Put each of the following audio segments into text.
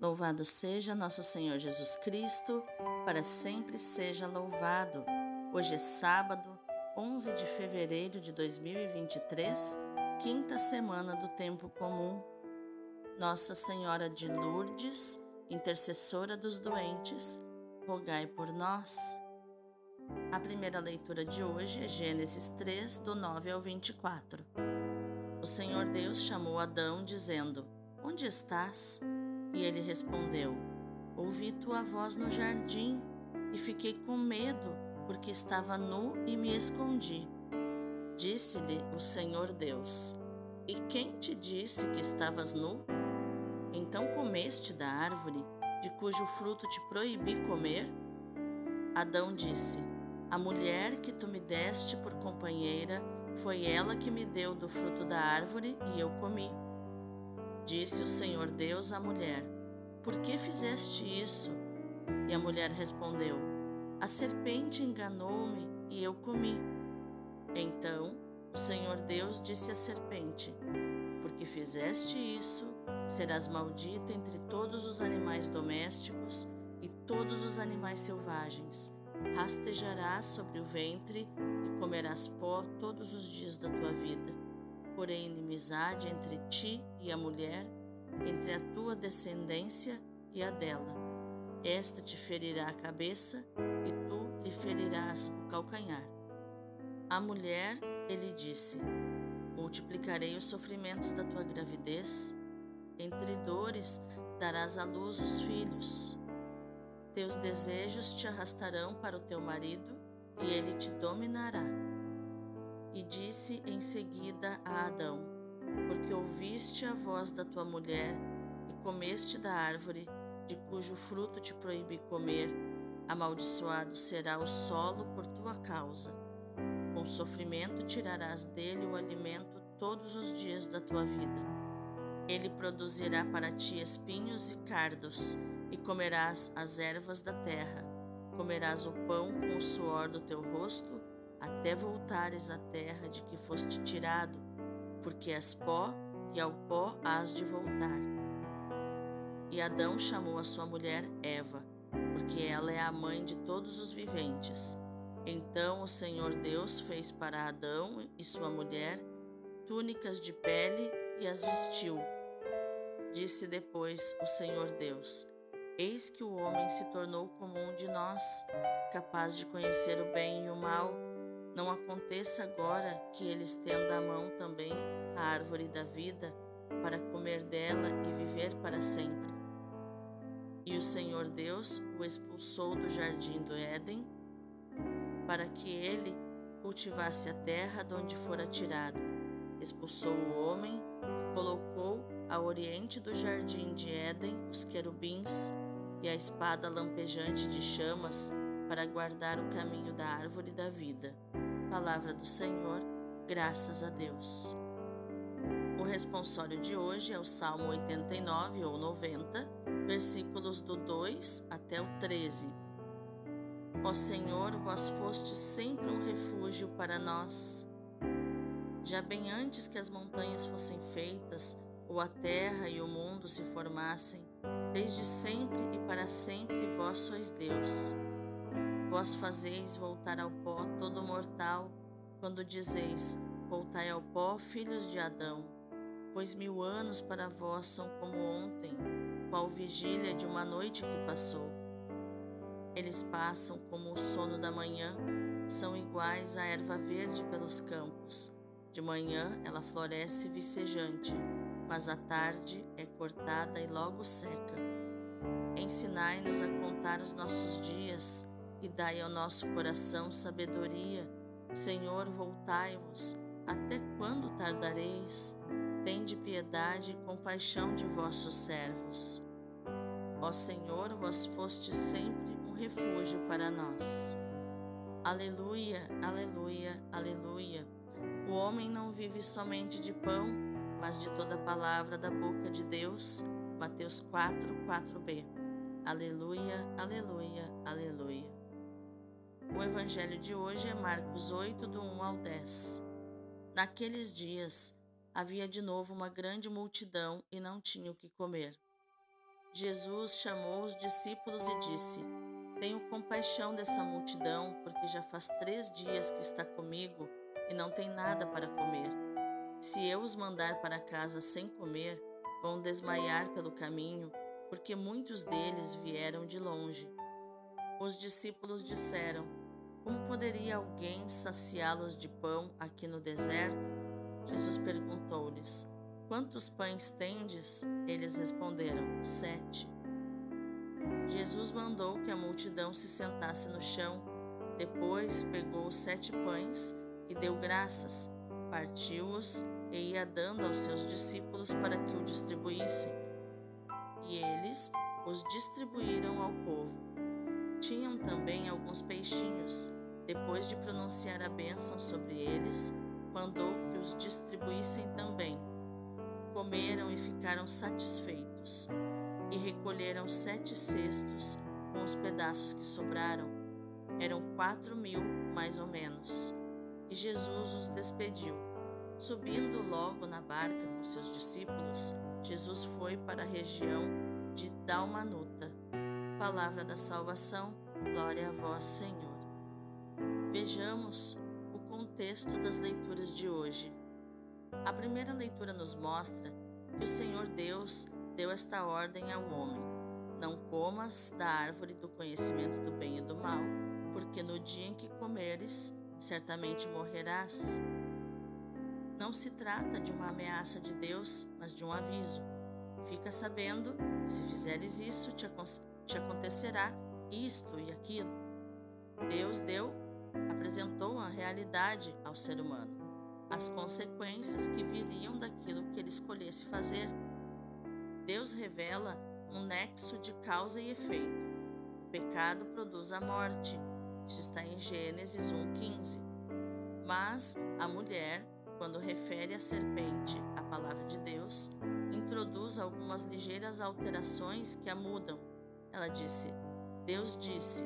Louvado seja nosso Senhor Jesus Cristo, para sempre seja louvado. Hoje é sábado, 11 de fevereiro de 2023, quinta semana do tempo comum. Nossa Senhora de Lourdes, intercessora dos doentes, rogai por nós. A primeira leitura de hoje é Gênesis 3, do 9 ao 24. O Senhor Deus chamou Adão, dizendo: Onde estás? E ele respondeu: Ouvi tua voz no jardim e fiquei com medo, porque estava nu e me escondi. Disse-lhe o Senhor Deus: E quem te disse que estavas nu? Então comeste da árvore de cujo fruto te proibi comer? Adão disse: A mulher que tu me deste por companheira foi ela que me deu do fruto da árvore e eu comi. Disse o Senhor Deus à mulher: Por que fizeste isso? E a mulher respondeu: A serpente enganou-me e eu comi. Então o Senhor Deus disse à serpente: Porque fizeste isso, serás maldita entre todos os animais domésticos e todos os animais selvagens. Rastejarás sobre o ventre e comerás pó todos os dias da tua vida porém inimizade entre ti e a mulher, entre a tua descendência e a dela. Esta te ferirá a cabeça e tu lhe ferirás o calcanhar. A mulher, ele disse: Multiplicarei os sofrimentos da tua gravidez, entre dores darás à luz os filhos. Teus desejos te arrastarão para o teu marido e ele te dominará. E disse em seguida a Adão: Porque ouviste a voz da tua mulher e comeste da árvore de cujo fruto te proibi comer, amaldiçoado será o solo por tua causa. Com sofrimento tirarás dele o alimento todos os dias da tua vida. Ele produzirá para ti espinhos e cardos, e comerás as ervas da terra. Comerás o pão com o suor do teu rosto até voltares à terra de que foste tirado, porque és pó e ao pó hás de voltar. E Adão chamou a sua mulher Eva, porque ela é a mãe de todos os viventes. Então o Senhor Deus fez para Adão e sua mulher túnicas de pele e as vestiu. Disse depois o Senhor Deus: Eis que o homem se tornou como um de nós, capaz de conhecer o bem e o mal. Não aconteça agora que ele estenda a mão também à árvore da vida para comer dela e viver para sempre. E o Senhor Deus o expulsou do jardim do Éden para que ele cultivasse a terra de onde fora tirado. Expulsou o homem e colocou ao oriente do jardim de Éden os querubins e a espada lampejante de chamas para guardar o caminho da árvore da vida. Palavra do Senhor, graças a Deus. O responsório de hoje é o Salmo 89 ou 90, versículos do 2 até o 13. Ó Senhor, vós foste sempre um refúgio para nós. Já bem antes que as montanhas fossem feitas, ou a terra e o mundo se formassem, desde sempre e para sempre vós sois Deus. Vós fazeis voltar ao todo mortal, quando dizeis: Voltai ao pó, filhos de Adão. Pois mil anos para vós são como ontem, qual vigília de uma noite que passou. Eles passam como o sono da manhã, são iguais à erva verde pelos campos. De manhã ela floresce vicejante, mas à tarde é cortada e logo seca. Ensinai-nos a contar os nossos dias e dai ao nosso coração sabedoria. Senhor, voltai-vos. Até quando tardareis? Tende piedade e compaixão de vossos servos. Ó Senhor, vós foste sempre um refúgio para nós. Aleluia, aleluia, aleluia. O homem não vive somente de pão, mas de toda palavra da boca de Deus. Mateus 4, 4b. Aleluia, aleluia, aleluia. O evangelho de hoje é Marcos 8, do 1 ao 10. Naqueles dias havia de novo uma grande multidão e não tinha o que comer. Jesus chamou os discípulos e disse: Tenho compaixão dessa multidão, porque já faz três dias que está comigo e não tem nada para comer. Se eu os mandar para casa sem comer, vão desmaiar pelo caminho, porque muitos deles vieram de longe. Os discípulos disseram: Como poderia alguém saciá-los de pão aqui no deserto? Jesus perguntou-lhes: Quantos pães tendes? Eles responderam: Sete. Jesus mandou que a multidão se sentasse no chão. Depois pegou sete pães e deu graças, partiu-os e ia dando aos seus discípulos para que o distribuíssem. E eles os distribuíram ao povo. Tinham também alguns peixinhos. Depois de pronunciar a bênção sobre eles, mandou que os distribuíssem também. Comeram e ficaram satisfeitos e recolheram sete cestos com os pedaços que sobraram. Eram quatro mil, mais ou menos. E Jesus os despediu. Subindo logo na barca com seus discípulos, Jesus foi para a região de Dalmanuta. Palavra da salvação, glória a vós, Senhor. Vejamos o contexto das leituras de hoje. A primeira leitura nos mostra que o Senhor Deus deu esta ordem ao homem: Não comas da árvore do conhecimento do bem e do mal, porque no dia em que comeres, certamente morrerás. Não se trata de uma ameaça de Deus, mas de um aviso. Fica sabendo que se fizeres isso, te, te acontecerá isto e aquilo. Deus deu, apresentou a realidade ao ser humano, as consequências que viriam daquilo que ele escolhesse fazer. Deus revela um nexo de causa e efeito. O pecado produz a morte. Isso está em Gênesis 1,15. Mas a mulher, quando refere a serpente à palavra de Deus, introduz algumas ligeiras alterações que a mudam. Ela disse: Deus disse: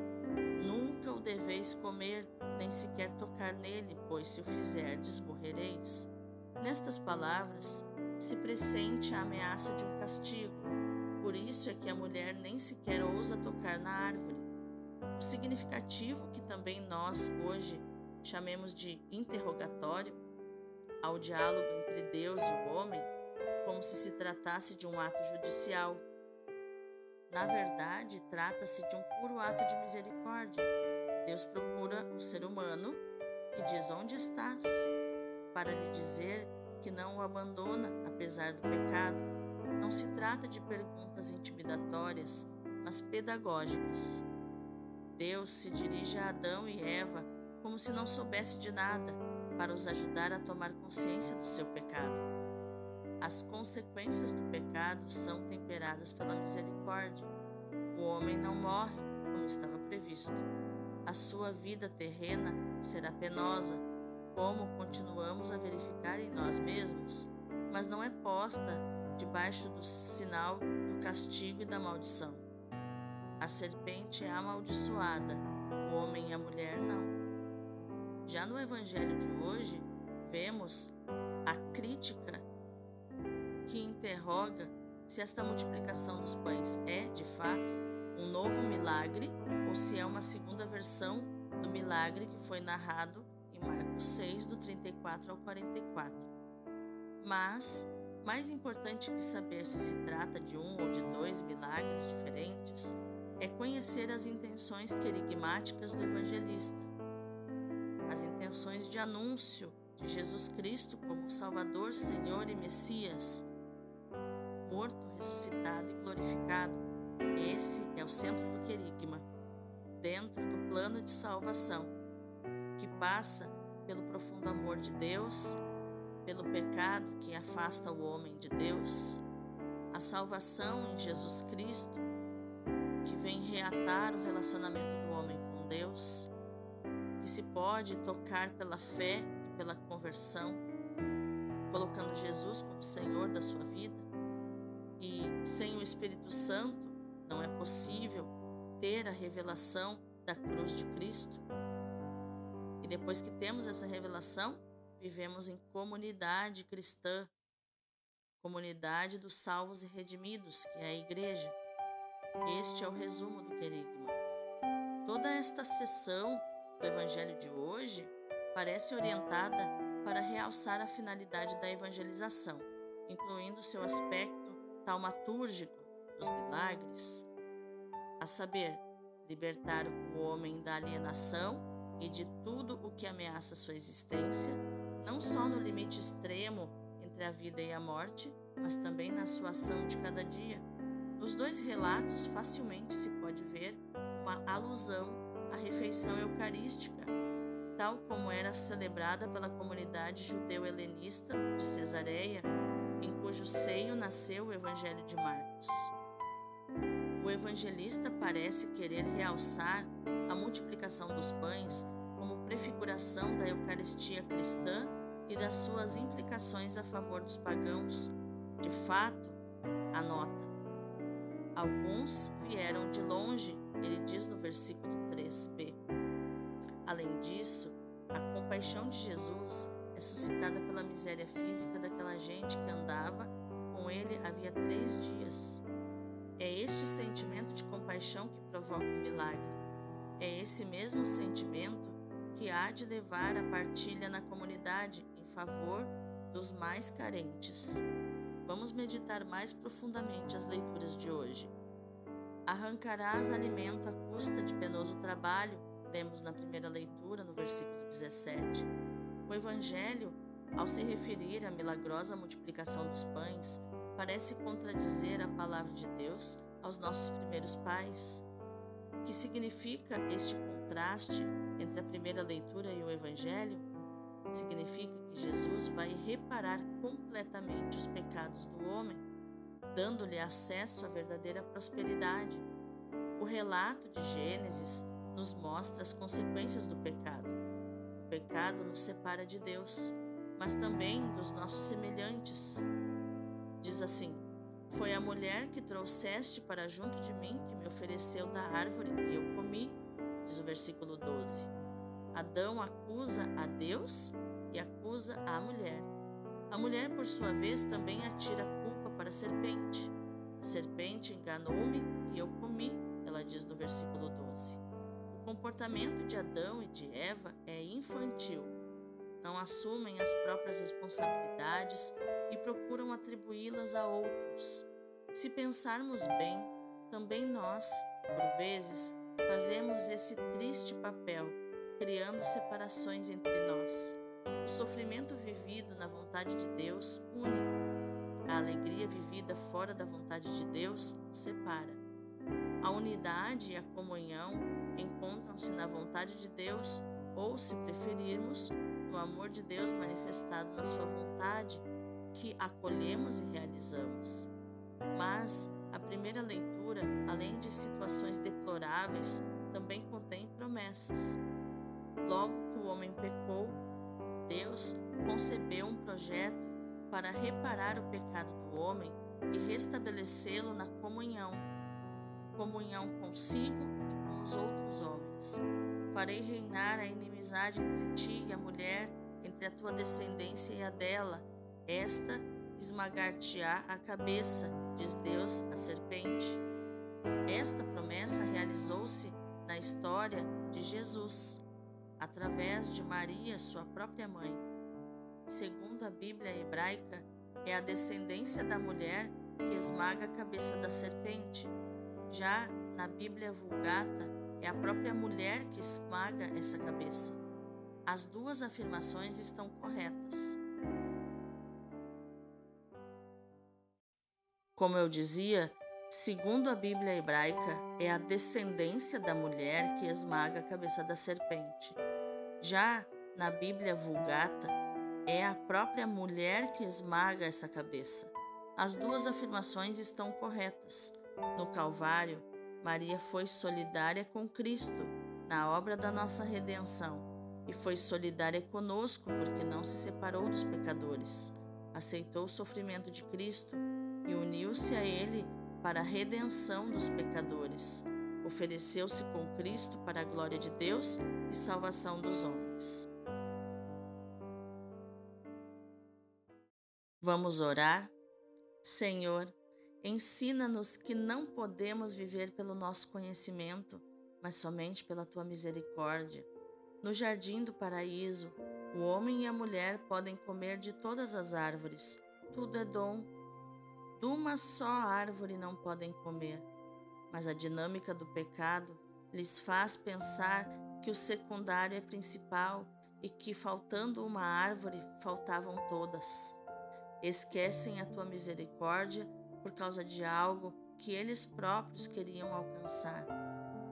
Nunca o deveis comer, nem sequer tocar nele, pois se o fizerdes, morrereis. Nestas palavras, se pressente a ameaça de um castigo. Por isso é que a mulher nem sequer ousa tocar na árvore. O significativo que também nós, hoje, chamemos de interrogatório, ao diálogo entre Deus e o homem, como se se tratasse de um ato judicial. Na verdade, trata-se de um puro ato de misericórdia. Deus procura o ser humano e diz: Onde estás? Para lhe dizer que não o abandona apesar do pecado. Não se trata de perguntas intimidatórias, mas pedagógicas. Deus se dirige a Adão e Eva como se não soubesse de nada, para os ajudar a tomar consciência do seu pecado. As consequências do pecado são temperadas pela misericórdia. O homem não morre, como estava previsto. A sua vida terrena será penosa, como continuamos a verificar em nós mesmos, mas não é posta debaixo do sinal do castigo e da maldição. A serpente é amaldiçoada, o homem e a mulher não. Já no evangelho de hoje, vemos a crítica que interroga se esta multiplicação dos pães é, de fato, um novo milagre ou se é uma segunda versão do milagre que foi narrado Marcos 6, do 34 ao 44. Mas, mais importante que saber se se trata de um ou de dois milagres diferentes, é conhecer as intenções querigmáticas do evangelista, as intenções de anúncio de Jesus Cristo como Salvador, Senhor e Messias, morto, ressuscitado e glorificado. Esse é o centro do querigma, dentro do plano de salvação, que passa pelo profundo amor de Deus, pelo pecado que afasta o homem de Deus, a salvação em Jesus Cristo, que vem reatar o relacionamento do homem com Deus, que se pode tocar pela fé e pela conversão, colocando Jesus como Senhor da sua vida. E sem o Espírito Santo não é possível ter a revelação da cruz de Cristo. E depois que temos essa revelação, vivemos em comunidade cristã, comunidade dos salvos e redimidos, que é a igreja. Este é o resumo do querigma. Toda esta sessão do Evangelho de hoje parece orientada para realçar a finalidade da evangelização, incluindo seu aspecto taumatúrgico dos milagres, a saber, libertar o homem da alienação e de tudo o que ameaça sua existência, não só no limite extremo entre a vida e a morte, mas também na sua ação de cada dia. Nos dois relatos, facilmente se pode ver uma alusão à refeição eucarística, tal como era celebrada pela comunidade judeu-helenista de Cesareia, em cujo seio nasceu o Evangelho de Marcos. O evangelista parece querer realçar a multiplicação dos pães como prefiguração da Eucaristia cristã e das suas implicações a favor dos pagãos. De fato, anota: Alguns vieram de longe, ele diz no versículo 3b. Além disso, a compaixão de Jesus é suscitada pela miséria física daquela gente que andava com ele havia três dias. É este sentimento de compaixão que provoca o milagre. É esse mesmo sentimento que há de levar a partilha na comunidade em favor dos mais carentes. Vamos meditar mais profundamente as leituras de hoje. Arrancarás alimento à custa de penoso trabalho, lemos na primeira leitura, no versículo 17. O Evangelho, ao se referir à milagrosa multiplicação dos pães, parece contradizer a palavra de Deus aos nossos primeiros pais. O que significa este contraste entre a primeira leitura e o Evangelho? Significa que Jesus vai reparar completamente os pecados do homem, dando-lhe acesso à verdadeira prosperidade. O relato de Gênesis nos mostra as consequências do pecado. Pecado nos separa de Deus, mas também dos nossos semelhantes. Diz assim: Foi a mulher que trouxeste para junto de mim que me ofereceu da árvore e eu comi, diz o versículo 12. Adão acusa a Deus e acusa a mulher. A mulher, por sua vez, também atira a culpa para a serpente. A serpente enganou-me e eu comi, ela diz no versículo 12. O comportamento de Adão e de Eva é infantil. Não assumem as próprias responsabilidades e procuram atribuí-las a outros. Se pensarmos bem, também nós, por vezes, fazemos esse triste papel, criando separações entre nós. O sofrimento vivido na vontade de Deus une. A alegria vivida fora da vontade de Deus separa. A unidade e a comunhão encontram-se na vontade de Deus ou, se preferirmos, no amor de Deus manifestado na Sua vontade que acolhemos e realizamos. Mas a primeira leitura, além de situações deploráveis, também contém promessas. Logo que o homem pecou, Deus concebeu um projeto para reparar o pecado do homem e restabelecê-lo na comunhão comunhão consigo os outros homens. Farei reinar a inimizade entre ti e a mulher, entre a tua descendência e a dela esta esmagar-te-á a cabeça, diz Deus à serpente. Esta promessa realizou-se na história de Jesus, através de Maria, sua própria mãe. Segundo a Bíblia hebraica, é a descendência da mulher que esmaga a cabeça da serpente. Já na Bíblia Vulgata, é a própria mulher que esmaga essa cabeça. As duas afirmações estão corretas. Como eu dizia, segundo a Bíblia hebraica, é a descendência da mulher que esmaga a cabeça da serpente. Já na Bíblia Vulgata, é a própria mulher que esmaga essa cabeça. As duas afirmações estão corretas. No Calvário, Maria foi solidária com Cristo na obra da nossa redenção e foi solidária conosco porque não se separou dos pecadores. Aceitou o sofrimento de Cristo e uniu-se a ele para a redenção dos pecadores. Ofereceu-se com Cristo para a glória de Deus e salvação dos homens. Vamos orar? Senhor, Ensina-nos que não podemos viver pelo nosso conhecimento, mas somente pela tua misericórdia. No jardim do paraíso, o homem e a mulher podem comer de todas as árvores, tudo é dom. De uma só árvore não podem comer, mas a dinâmica do pecado lhes faz pensar que o secundário é principal e que, faltando uma árvore, faltavam todas. Esquecem a tua misericórdia por causa de algo que eles próprios queriam alcançar.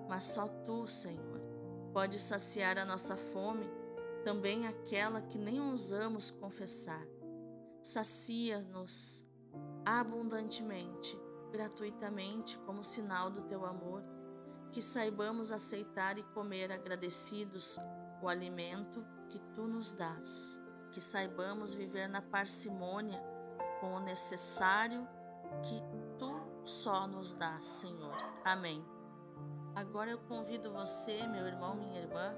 Mas só tu, Senhor, pode saciar a nossa fome, também aquela que nem ousamos confessar. Sacia-nos abundantemente, gratuitamente, como sinal do teu amor, que saibamos aceitar e comer agradecidos o alimento que tu nos dás, que saibamos viver na parcimônia com o necessário que tu só nos dá, Senhor. Amém. Agora eu convido você, meu irmão, minha irmã,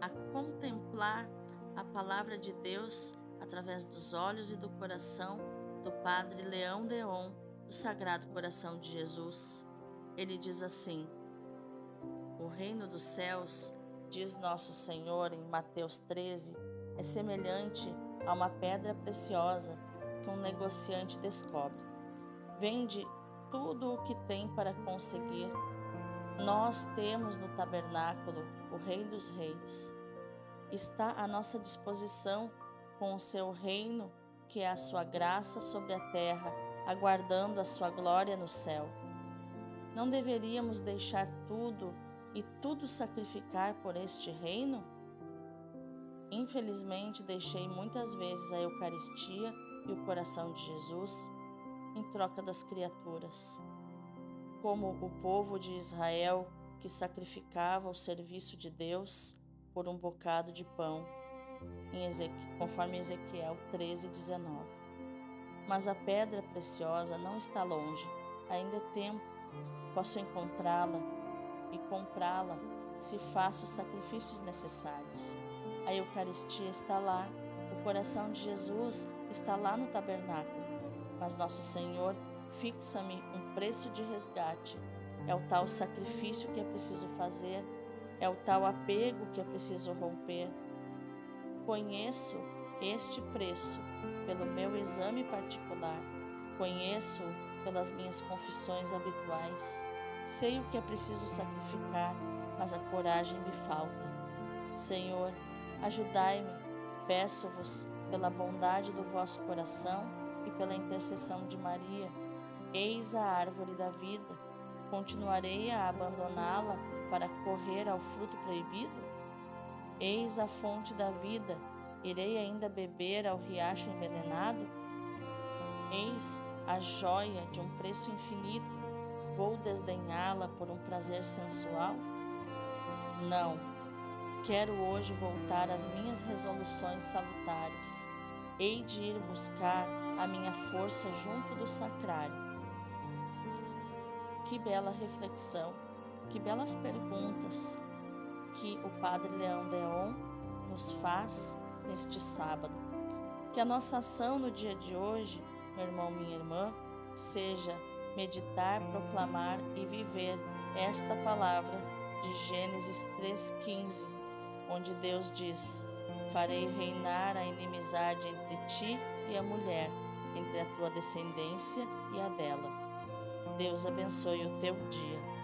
a contemplar a palavra de Deus através dos olhos e do coração do Padre Leão Deon, do Sagrado Coração de Jesus. Ele diz assim: O reino dos céus, diz nosso Senhor em Mateus 13, é semelhante a uma pedra preciosa que um negociante descobre vende tudo o que tem para conseguir. Nós temos no tabernáculo o Rei dos Reis. Está à nossa disposição com o seu reino, que é a sua graça sobre a terra, aguardando a sua glória no céu. Não deveríamos deixar tudo e tudo sacrificar por este reino? Infelizmente, deixei muitas vezes a Eucaristia e o coração de Jesus em troca das criaturas, como o povo de Israel que sacrificava o serviço de Deus por um bocado de pão, conforme Ezequiel 13, 19. Mas a pedra preciosa não está longe, ainda é tempo, posso encontrá-la e comprá-la se faço os sacrifícios necessários. A Eucaristia está lá, o coração de Jesus está lá no tabernáculo mas nosso Senhor fixa-me um preço de resgate. É o tal sacrifício que é preciso fazer, é o tal apego que é preciso romper. Conheço este preço pelo meu exame particular, conheço pelas minhas confissões habituais. Sei o que é preciso sacrificar, mas a coragem me falta. Senhor, ajudai-me, peço-vos, pela bondade do vosso coração, pela intercessão de Maria. Eis a árvore da vida. Continuarei a abandoná-la para correr ao fruto proibido? Eis a fonte da vida. Irei ainda beber ao riacho envenenado? Eis a joia de um preço infinito. Vou desdenhá-la por um prazer sensual? Não. Quero hoje voltar às minhas resoluções salutares. Hei de ir buscar a minha força junto do sacrário. Que bela reflexão, que belas perguntas que o Padre Leão Deon nos faz neste sábado. Que a nossa ação no dia de hoje, meu irmão, minha irmã, seja meditar, proclamar e viver esta palavra de Gênesis 3,15, onde Deus diz: Farei reinar a inimizade entre ti e a mulher entre a tua descendência e a dela. Deus abençoe o teu dia.